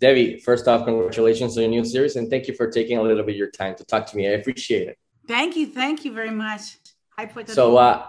Debbie, first off, congratulations on your new series, and thank you for taking a little bit of your time to talk to me. I appreciate it. Thank you, thank you very much. I put so. Uh,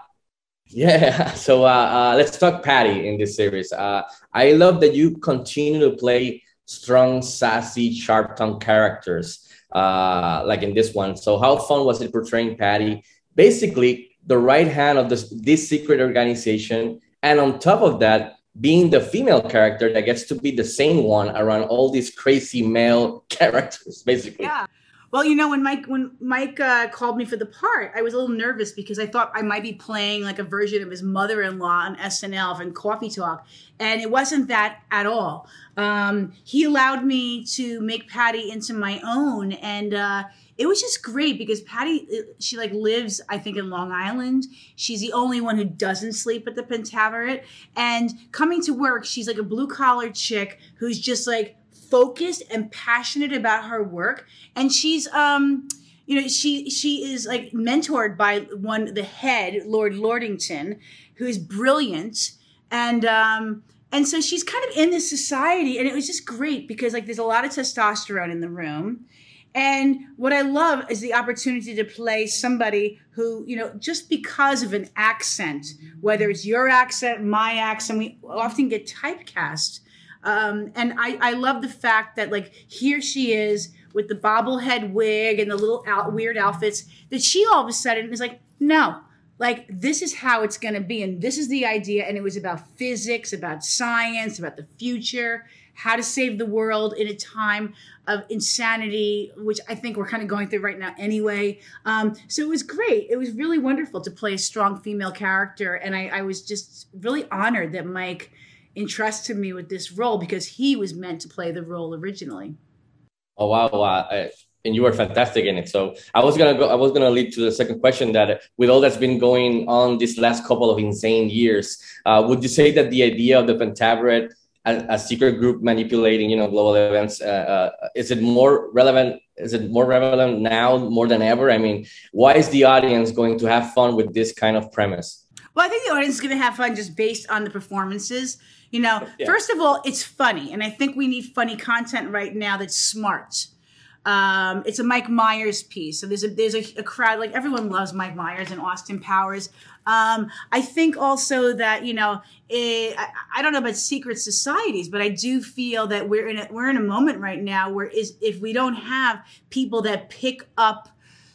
yeah, so uh, uh, let's talk Patty in this series. Uh, I love that you continue to play strong, sassy, sharp tongue characters, uh, like in this one. So, how fun was it portraying Patty? Basically, the right hand of this this secret organization, and on top of that, being the female character that gets to be the same one around all these crazy male characters, basically. Yeah. Well, you know, when Mike when Mike uh, called me for the part, I was a little nervous because I thought I might be playing like a version of his mother-in-law on SNL from Coffee Talk, and it wasn't that at all. Um, he allowed me to make Patty into my own, and uh, it was just great because Patty, uh, she like lives, I think, in Long Island. She's the only one who doesn't sleep at the Pentaverate, and coming to work, she's like a blue collar chick who's just like focused and passionate about her work. And she's um you know she she is like mentored by one the head lord lordington who is brilliant. And um and so she's kind of in this society and it was just great because like there's a lot of testosterone in the room. And what I love is the opportunity to play somebody who, you know, just because of an accent, whether it's your accent, my accent, we often get typecast um, and I, I love the fact that like here she is with the bobblehead wig and the little out, weird outfits that she all of a sudden is like, no, like this is how it's going to be. And this is the idea. And it was about physics, about science, about the future, how to save the world in a time of insanity, which I think we're kind of going through right now anyway. Um, so it was great. It was really wonderful to play a strong female character. And I, I was just really honored that Mike entrusted me with this role because he was meant to play the role originally. Oh wow! wow. and you were fantastic in it. So I was gonna go. I was gonna lead to the second question. That with all that's been going on these last couple of insane years, uh, would you say that the idea of the Pentaverate, a, a secret group manipulating, you know, global events, uh, uh, is it more relevant? Is it more relevant now more than ever? I mean, why is the audience going to have fun with this kind of premise? Well, I think the audience is going to have fun just based on the performances. You know, yeah. first of all, it's funny, and I think we need funny content right now that's smart. Um, it's a Mike Myers piece, so there's a there's a, a crowd like everyone loves Mike Myers and Austin Powers. Um, I think also that you know it, I, I, don't know about secret societies, but I do feel that we're in a, we're in a moment right now where is if we don't have people that pick up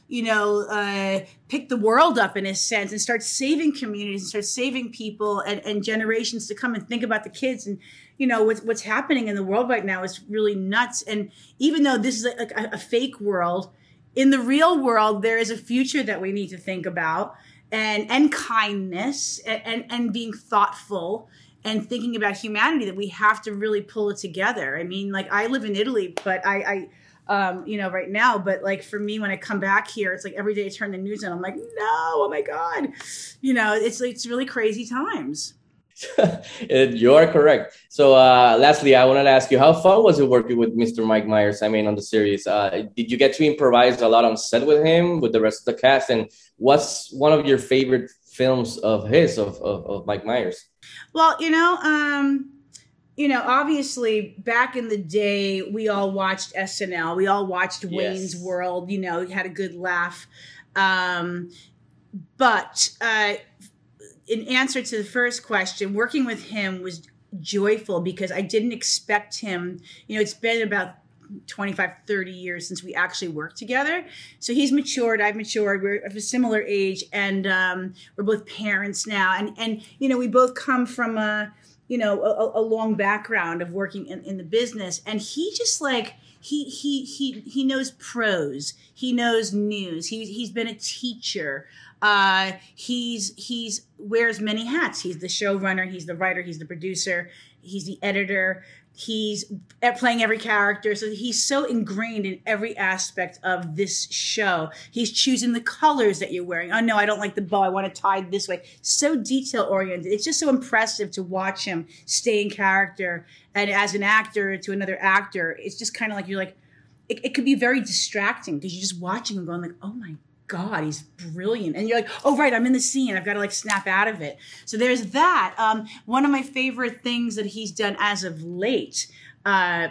you know, uh, pick the world up in a sense and start saving communities and start saving people and, and generations to come and think about the kids. And you know what's, what's happening in the world right now is really nuts. And even though this is a, a fake world in the real world there is a future that we need to think about and and kindness and, and, and being thoughtful and thinking about humanity that we have to really pull it together. I mean like i live in italy but i i um, you know, right now. But like for me, when I come back here, it's like every day I turn the news on, I'm like, no, oh my God. You know, it's it's really crazy times. you are correct. So, uh, lastly, I wanted to ask you, how fun was it working with Mr. Mike Myers? I mean, on the series, uh, did you get to improvise a lot on set with him, with the rest of the cast? And what's one of your favorite films of his, of, of, of Mike Myers? Well, you know, um, you know, obviously back in the day, we all watched SNL. We all watched yes. Wayne's World. You know, had a good laugh. Um, but uh, in answer to the first question, working with him was joyful because I didn't expect him. You know, it's been about 25 30 years since we actually worked together so he's matured i've matured we're of a similar age and um, we're both parents now and and you know we both come from a you know a, a long background of working in, in the business. And he just like he he he he knows prose. He knows news. He, he's been a teacher uh, he's he's wears many hats. He's the showrunner he's the writer he's the producer he's the editor. He's playing every character. So he's so ingrained in every aspect of this show. He's choosing the colors that you're wearing. Oh no i don't like the bow. I want to tie this way. So detail oriented it's just so impressive to watch him stay in character and as an actor to another actor. It's just kind of like you're like it, it could be very distracting because you're just watching him going like oh my God, he's brilliant. And you're like, oh, right, I'm in the scene. I've got to like snap out of it. So there's that. Um, one of my favorite things that he's done as of late, uh,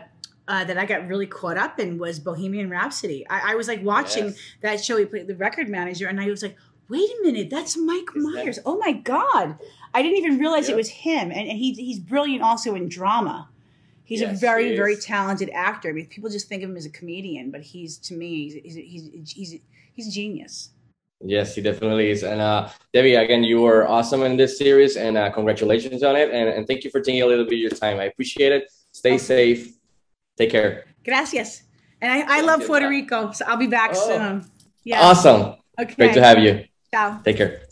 uh, that I got really caught up in was Bohemian Rhapsody. I, I was like watching Yes. that show. He played the record manager, and I was like, "Wait a minute, that's Mike Is that- Myers! Oh my god!" I didn't even realize it was him, and, and he, he's brilliant also in drama. He's a very he very talented actor. I mean, people just think of him as a comedian, but he's to me he's he's he's, he's, he's a genius. Yes, he definitely is. And uh, Debbie, again, you were awesome in this series, and uh, congratulations on it. And, and thank you for taking a little bit of your time. I appreciate it. Stay safe. Take care. Gracias. And I, I love. Puerto Rico, so I'll be back Oh. soon. Yeah. Awesome. Okay. Great to have you. Ciao. Take care.